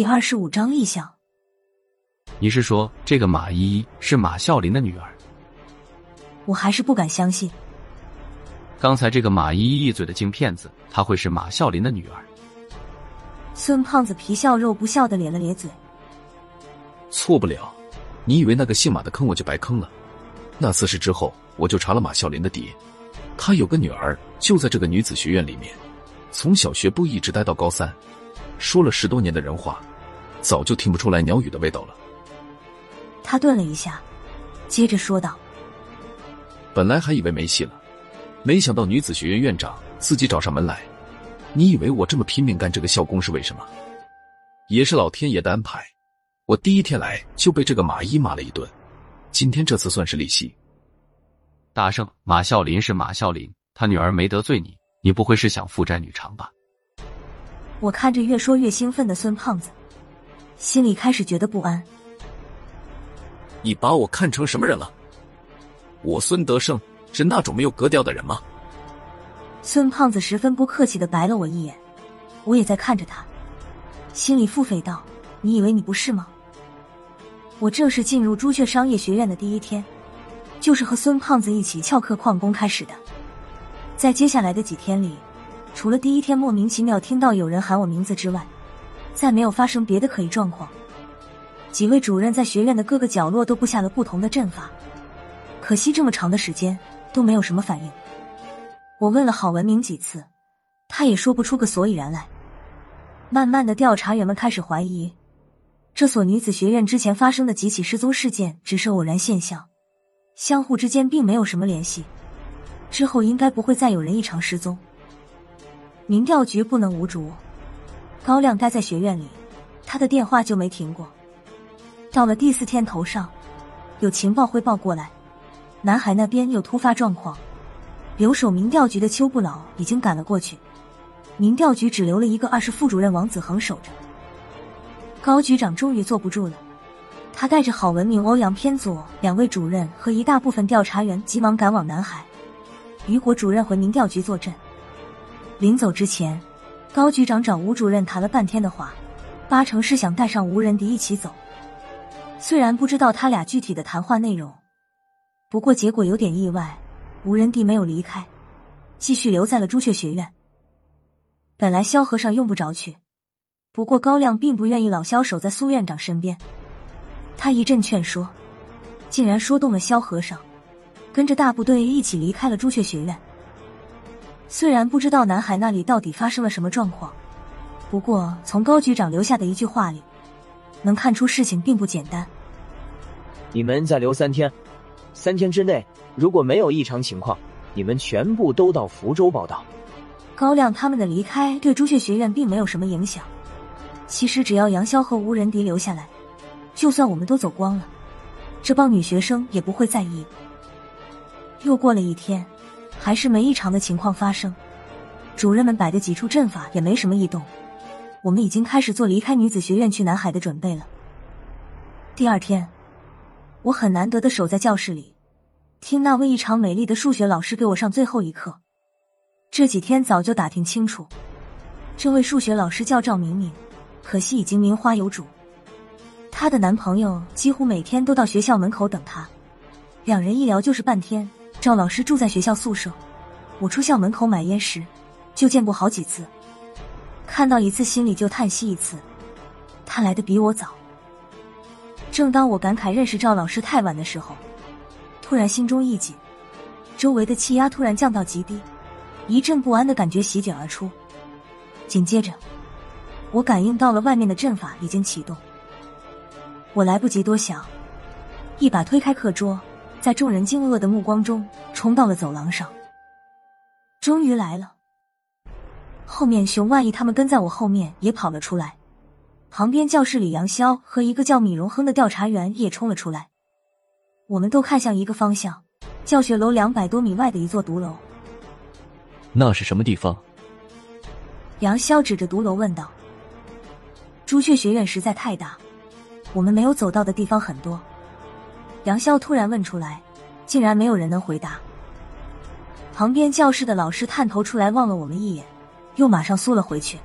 第二十五章异象。你是说这个马依依是马啸林的女儿？我还是不敢相信。刚才这个马依依一嘴的金骗子，她会是马啸林的女儿？孙胖子皮笑肉不笑的咧了咧嘴。错不了，你以为那个姓马的坑我就白坑了？那次事之后，我就查了马啸林的底，他有个女儿，就在这个女子学院里面，从小学部一直待到高三，说了十多年的人话，早就听不出来鸟语的味道了。他顿了一下，接着说道：“本来还以为没戏了，没想到女子学院院长自己找上门来。你以为我这么拼命干这个校工是为什么？也是老天爷的安排。我第一天来就被这个马一骂了一顿，今天这次算是利息。”大圣，马啸林是马啸林，他女儿没得罪你，你不会是想父债女偿吧？我看着越说越兴奋的孙胖子，心里开始觉得不安。你把我看成什么人了？我孙德胜是那种没有格调的人吗？孙胖子十分不客气的白了我一眼，我也在看着他，心里腹诽道：“你以为你不是吗？”我正式进入朱雀商业学院的第一天，就是和孙胖子一起翘课旷工开始的。在接下来的几天里，除了第一天莫名其妙听到有人喊我名字之外，再没有发生别的可疑状况。几位主任在学院的各个角落都布下了不同的阵法，可惜这么长的时间都没有什么反应。我问了郝文明几次，他也说不出个所以然来。慢慢的，调查员们开始怀疑，这所女子学院之前发生的几起失踪事件只是偶然现象，相互之间并没有什么联系。之后应该不会再有人异常失踪。民调局不能无主，高亮待在学院里，他的电话就没停过。到了第四天头上，有情报汇报过来，南海那边有突发状况。留守民调局的邱不老已经赶了过去，民调局只留了一个二十副主任王子恒守着。高局长终于坐不住了，他带着郝文明、欧阳偏左两位主任和一大部分调查员，急忙赶往南海。于果主任回民调局坐镇。临走之前，高局长找吴主任谈了半天的话，八成是想带上吴仁迪一起走。虽然不知道他俩具体的谈话内容，不过结果有点意外。吴仁迪没有离开，继续留在了朱雀学院。本来萧和尚用不着去，不过高亮并不愿意老萧守在苏院长身边。他一阵劝说，竟然说动了萧和尚，跟着大部队一起离开了朱雀学院。虽然不知道南海那里到底发生了什么状况，不过从高局长留下的一句话里。能看出事情并不简单。你们再留三天，三天之内如果没有异常情况，你们全部都到福州报道。高亮他们的离开对朱雀学院并没有什么影响。其实只要杨潇和吴仁迪留下来，就算我们都走光了，这帮女学生也不会在意。又过了一天，还是没异常的情况发生，主任们摆的几处阵法也没什么异动。我们已经开始做离开女子学院去南海的准备了。第二天，我很难得的守在教室里，听那位异常美丽的数学老师给我上最后一课。这几天早就打听清楚，这位数学老师叫赵明明，可惜已经名花有主。她的男朋友几乎每天都到学校门口等她，两人一聊就是半天。赵老师住在学校宿舍，我出校门口买烟时就见过好几次。看到一次，心里就叹息一次。他来的比我早。正当我感慨认识赵老师太晚的时候，突然心中一紧，周围的气压突然降到极低，一阵不安的感觉席卷而出。紧接着，我感应到了外面的阵法已经启动。我来不及多想，一把推开课桌，在众人惊愕的目光中冲到了走廊上。终于来了。后面熊万一他们跟在我后面也跑了出来，旁边教室里杨潇和一个叫米荣亨的调查员也冲了出来。我们都看向一个方向，教学楼两百多米外的一座独楼。那是什么地方？杨潇指着独楼问道。朱雀学院实在太大，我们没有走到的地方很多。杨潇突然问出来，竟然没有人能回答。旁边教室的老师探头出来望了我们一眼。又马上缩了回去。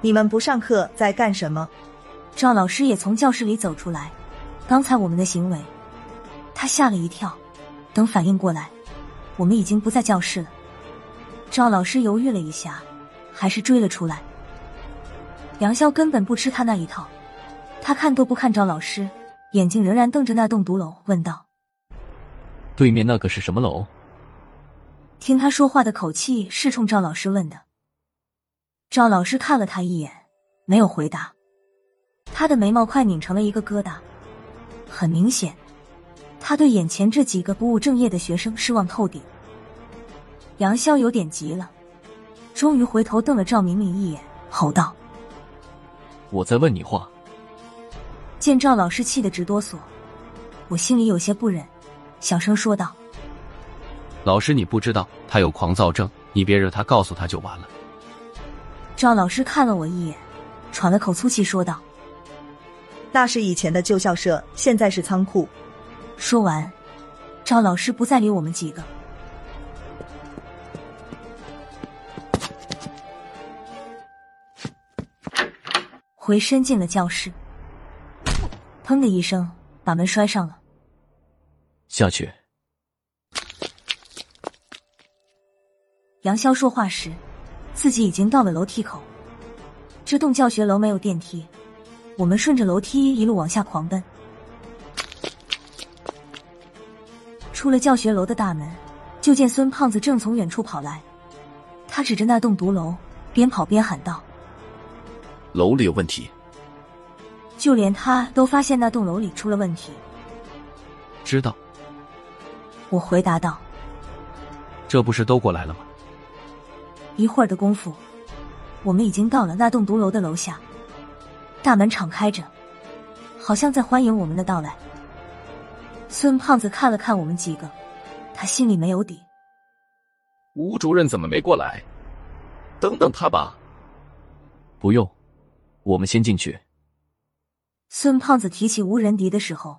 你们不上课在干什么？赵老师也从教室里走出来。刚才我们的行为，他吓了一跳。等反应过来，我们已经不在教室了。赵老师犹豫了一下，还是追了出来。杨潇根本不吃他那一套，他看都不看赵老师，眼睛仍然瞪着那栋独楼，问道：“对面那个是什么楼？”听他说话的口气是冲赵老师问的。赵老师看了他一眼，没有回答。他的眉毛快拧成了一个疙瘩，很明显，他对眼前这几个不务正业的学生失望透顶。杨潇有点急了，终于回头瞪了赵明明一眼，吼道：“我在问你话！”见赵老师气得直哆嗦，我心里有些不忍，小声说道：“老师，你不知道他有狂躁症，你别惹他，告诉他就完了。”赵老师看了我一眼，喘了口粗气，说道：“那是以前的旧校舍，现在是仓库。”说完，赵老师不再理我们几个，回身进了教室。砰的一声，把门摔上了。下去。杨潇说话时。自己已经到了楼梯口，这栋教学楼没有电梯，我们顺着楼梯一路往下狂奔。出了教学楼的大门，就见孙胖子正从远处跑来，他指着那栋独楼，边跑边喊道：“楼里有问题！”就连他都发现那栋楼里出了问题。知道，我回答道：“这不是都过来了吗？”一会儿的功夫，我们已经到了那栋独楼的楼下。大门敞开着，好像在欢迎我们的到来。孙胖子看了看我们几个，他心里没有底。吴主任怎么没过来？等等他吧。不用，我们先进去。孙胖子提起吴仁迪的时候，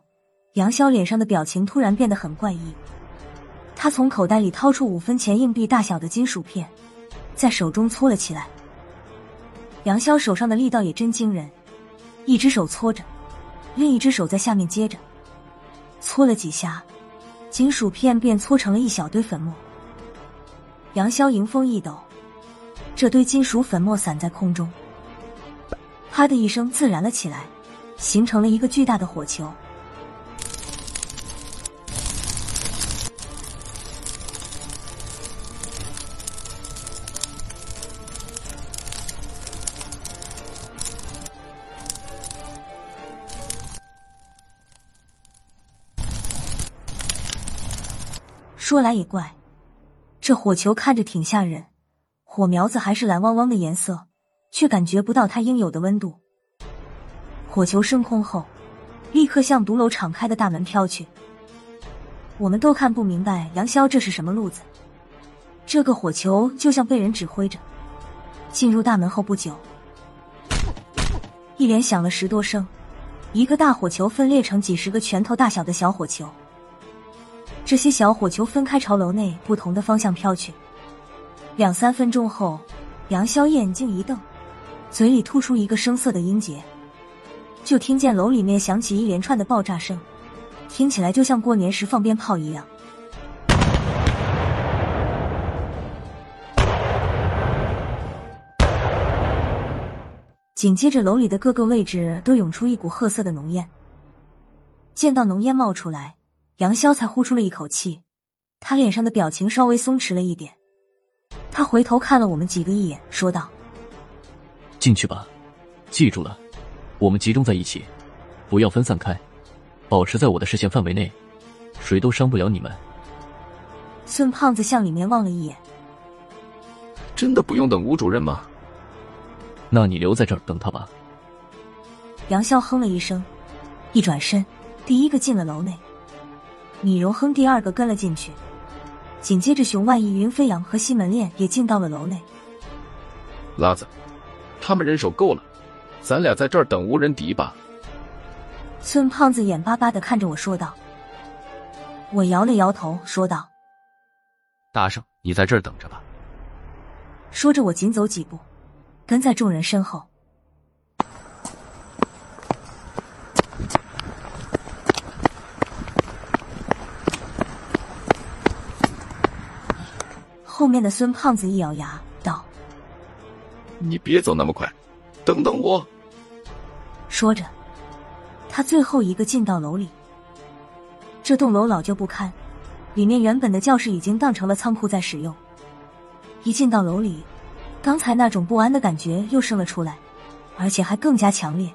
杨潇脸上的表情突然变得很怪异。他从口袋里掏出五分钱硬币大小的金属片。在手中搓了起来，杨潇手上的力道也真惊人，一只手搓着，另一只手在下面接着，搓了几下，金属片便搓成了一小堆粉末。杨潇迎风一抖，这堆金属粉末散在空中，啪的一声自燃了起来，形成了一个巨大的火球。说来也怪，这火球看着挺吓人，火苗子还是蓝汪汪的颜色，却感觉不到它应有的温度。火球升空后，立刻向独楼敞开的大门飘去。我们都看不明白杨潇这是什么路子。这个火球就像被人指挥着，进入大门后不久，一连响了十多声，一个大火球分裂成几十个拳头大小的小火球。这些小火球分开朝楼内不同的方向飘去。两三分钟后，杨潇眼睛一瞪，嘴里吐出一个生涩的音节，就听见楼里面响起一连串的爆炸声，听起来就像过年时放鞭炮一样。紧接着，楼里的各个位置都涌出一股褐色的浓烟。见到浓烟冒出来。杨潇才呼出了一口气，他脸上的表情稍微松弛了一点。他回头看了我们几个一眼，说道：“进去吧，记住了，我们集中在一起，不要分散开，保持在我的视线范围内，谁都伤不了你们。”孙胖子向里面望了一眼，真的不用等吴主任吗？那你留在这儿等他吧。杨潇哼了一声，一转身，第一个进了楼内。米荣哼第二个跟了进去，紧接着熊万义、云飞扬和西门恋也进到了楼内。拉子，他们人手够了，咱俩在这儿等无人敌吧。孙胖子眼巴巴的看着我说道。我摇了摇头说道。大圣你在这儿等着吧。说着我紧走几步跟在众人身后。后面的孙胖子一咬牙道。你别走那么快等等我。说着，他最后一个进到楼里。这栋楼老旧不堪，里面原本的教室已经当成了仓库在使用。一进到楼里，刚才那种不安的感觉又生了出来，而且还更加强烈。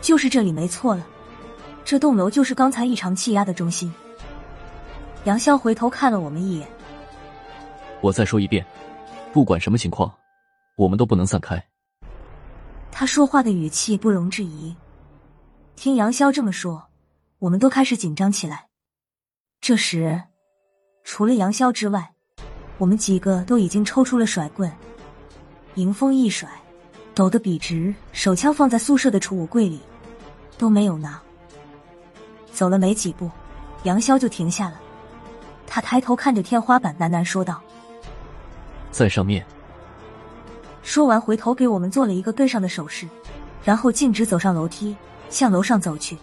就是这里没错了，这栋楼就是刚才异常气压的中心。杨潇回头看了我们一眼，我再说一遍，不管什么情况，我们都不能散开。他说话的语气不容置疑。听杨潇这么说，我们都开始紧张起来。这时，除了杨潇之外，我们几个都已经抽出了甩棍，迎风一甩，抖得笔直，手枪放在宿舍的储物柜里，都没有拿。走了没几步，杨潇就停下了。他抬头看着天花板，喃喃说道。在上面，说完，回头给我们做了一个跟上的手势，然后径直走上楼梯，向楼上走去。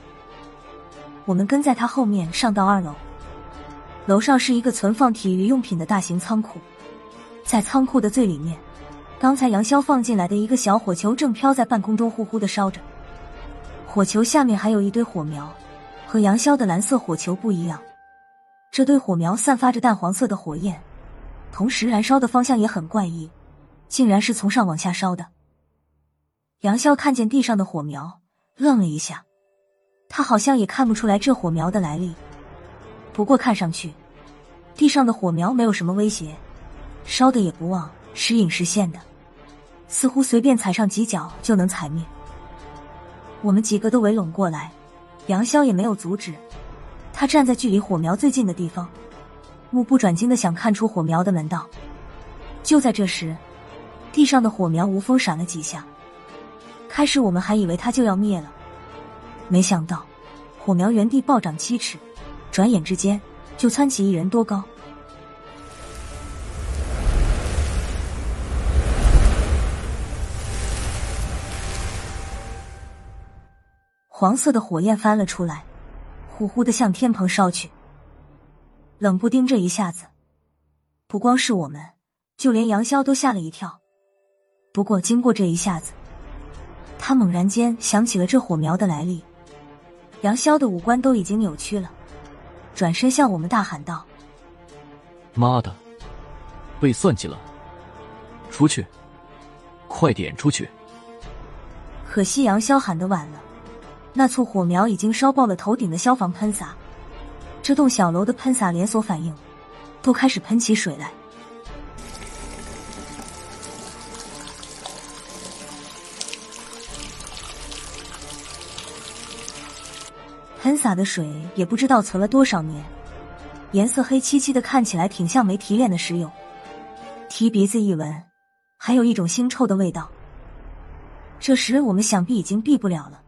我们跟在他后面上到二楼，楼上是一个存放体育用品的大型仓库，在仓库的最里面，刚才杨潇放进来的一个小火球正飘在半空中呼呼的烧着，火球下面还有一堆火苗，和杨潇的蓝色火球不一样，这堆火苗散发着淡黄色的火焰，同时燃烧的方向也很怪异。竟然是从上往下烧的。杨潇看见地上的火苗，愣了一下，他好像也看不出来这火苗的来历。不过看上去，地上的火苗没有什么威胁，烧的也不旺，时隐时现的，似乎随便踩上几脚就能踩灭。我们几个都围拢过来，杨潇也没有阻止，他站在距离火苗最近的地方，目不转睛的想看出火苗的门道。就在这时，地上的火苗无风闪了几下，开始我们还以为它就要灭了，没想到火苗原地暴涨七尺，转眼之间就蹿起一人多高。黄色的火焰翻了出来，呼呼的向天棚烧去。冷不丁这一下子，不光是我们，就连杨潇都吓了一跳。不过，经过这一下子，他猛然间想起了这火苗的来历。杨潇的五官都已经扭曲了，转身向我们大喊道妈的，被算计了！出去，快点出去！：“可惜杨潇喊的晚了，那簇火苗已经烧爆了头顶的消防喷洒，这栋小楼的喷洒连锁反应，都开始喷起水来。”喷洒的水也不知道存了多少年，颜色黑漆漆的，看起来挺像没提炼的石油。提鼻子一闻，还有一种腥臭的味道。这时我们想必已经避不了了，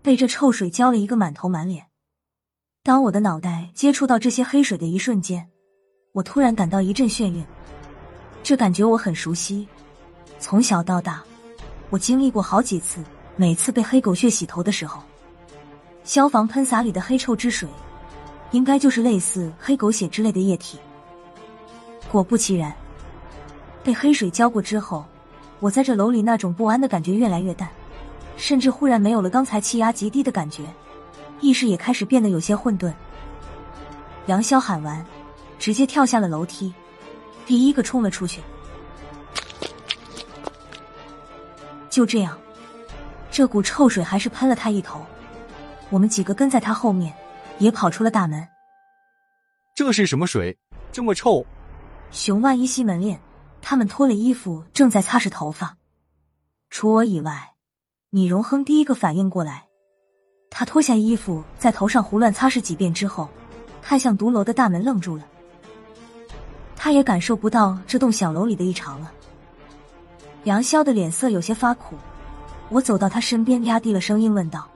被这臭水浇了一个满头满脸。当我的脑袋接触到这些黑水的一瞬间，我突然感到一阵眩晕，这感觉我很熟悉。从小到大，我经历过好几次，每次被黑狗血洗头的时候。消防喷洒里的黑臭之水，应该就是类似黑狗血之类的液体。果不其然，被黑水浇过之后，我在这楼里那种不安的感觉越来越淡，甚至忽然没有了刚才气压极低的感觉，意识也开始变得有些混沌。杨潇喊完，直接跳下了楼梯，第一个冲了出去。就这样，这股臭水还是喷了他一头。我们几个跟在他后面，也跑出了大门。这是什么水？这么臭！熊万一西门链，他们脱了衣服，正在擦拭头发。除我以外，米荣亨第一个反应过来。他脱下衣服，在头上胡乱擦拭几遍之后，看向独楼的大门，愣住了。他也感受不到这栋小楼里的异常了。杨潇的脸色有些发苦，我走到他身边，压低了声音问道。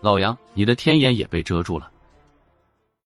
老杨，你的天眼也被遮住了。